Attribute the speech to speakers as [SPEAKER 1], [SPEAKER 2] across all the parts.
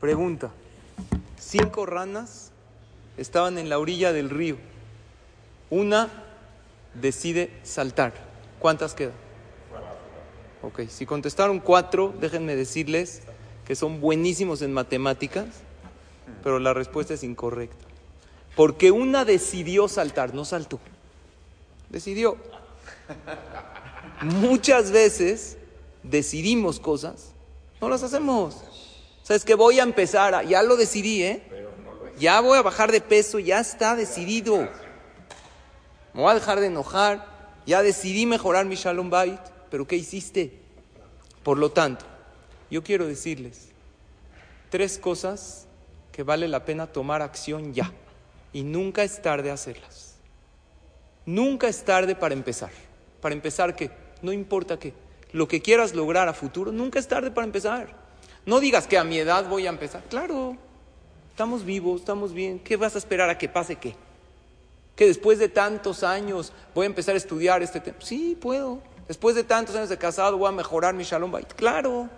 [SPEAKER 1] Pregunta. Cinco ranas estaban en la orilla del río. Una decide saltar. ¿Cuántas quedan? Ok, si contestaron cuatro, déjenme decirles que son buenísimos en matemáticas, pero la respuesta es incorrecta. Porque una decidió saltar, no saltó. Decidió. Muchas veces decidimos cosas, no las hacemos. Sabes que voy a empezar, ya lo decidí, ¿eh? Ya voy a bajar de peso, ya está decidido. Me voy a dejar de enojar, ya decidí mejorar mi Shalom Bait, pero ¿qué hiciste? Por lo tanto, yo quiero decirles tres cosas que vale la pena tomar acción ya. Y nunca es tarde hacerlas. Nunca es tarde para empezar. Para empezar, ¿qué? No importa qué. Lo que quieras lograr a futuro, nunca es tarde para empezar. No digas que a mi edad voy a empezar. Claro, estamos vivos, estamos bien. ¿Qué vas a esperar a que pase qué? Que después de tantos años voy a empezar a estudiar este tema. Sí, puedo. Después de tantos años de casado voy a mejorar mi Shalom Bait. Claro,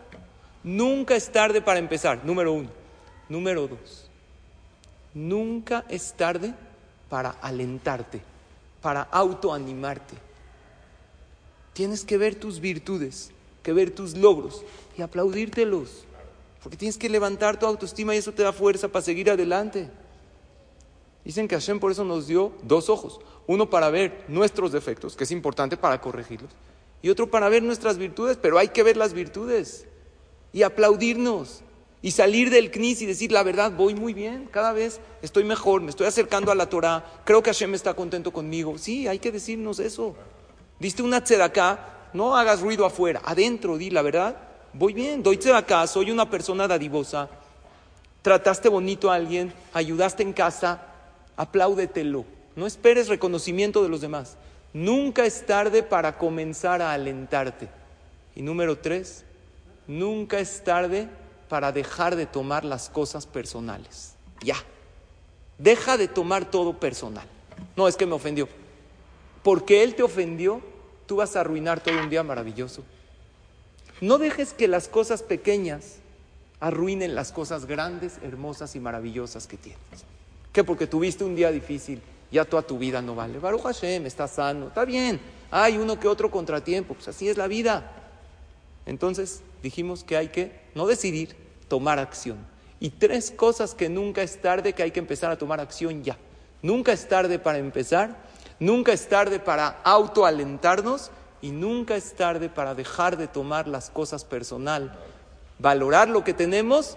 [SPEAKER 1] nunca es tarde para empezar. Número uno. Número dos. Nunca es tarde para alentarte, para autoanimarte. Tienes que ver tus virtudes, que ver tus logros y aplaudírtelos. Porque tienes que levantar tu autoestima y eso te da fuerza para seguir adelante. Dicen que Hashem por eso nos dio dos ojos. Uno para ver nuestros defectos, que es importante para corregirlos. Y otro para ver nuestras virtudes, pero hay que ver las virtudes. Y aplaudirnos. Y salir del CNIS y decir la verdad, voy muy bien, cada vez estoy mejor, me estoy acercando a la Torah, creo que Hashem está contento conmigo. Sí, hay que decirnos eso. Diste una acá, no hagas ruido afuera, adentro di la verdad, voy bien, doy acá, soy una persona dadivosa, trataste bonito a alguien, ayudaste en casa, apláudetelo. No esperes reconocimiento de los demás. Nunca es tarde para comenzar a alentarte. Y número tres, nunca es tarde para dejar de tomar las cosas personales. Ya. Deja de tomar todo personal. No, es que me ofendió. Porque él te ofendió, tú vas a arruinar todo un día maravilloso. No dejes que las cosas pequeñas arruinen las cosas grandes, hermosas y maravillosas que tienes. Que porque tuviste un día difícil, ya toda tu vida no vale. Baruch Hashem, está sano, está bien. Hay uno que otro contratiempo, pues así es la vida. Entonces dijimos que hay que no decidir, tomar acción. Y tres cosas que nunca es tarde que hay que empezar a tomar acción ya. Nunca es tarde para empezar, nunca es tarde para autoalentarnos y nunca es tarde para dejar de tomar las cosas personal, valorar lo que tenemos,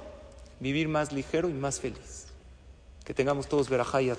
[SPEAKER 1] vivir más ligero y más feliz. Que tengamos todos verajá y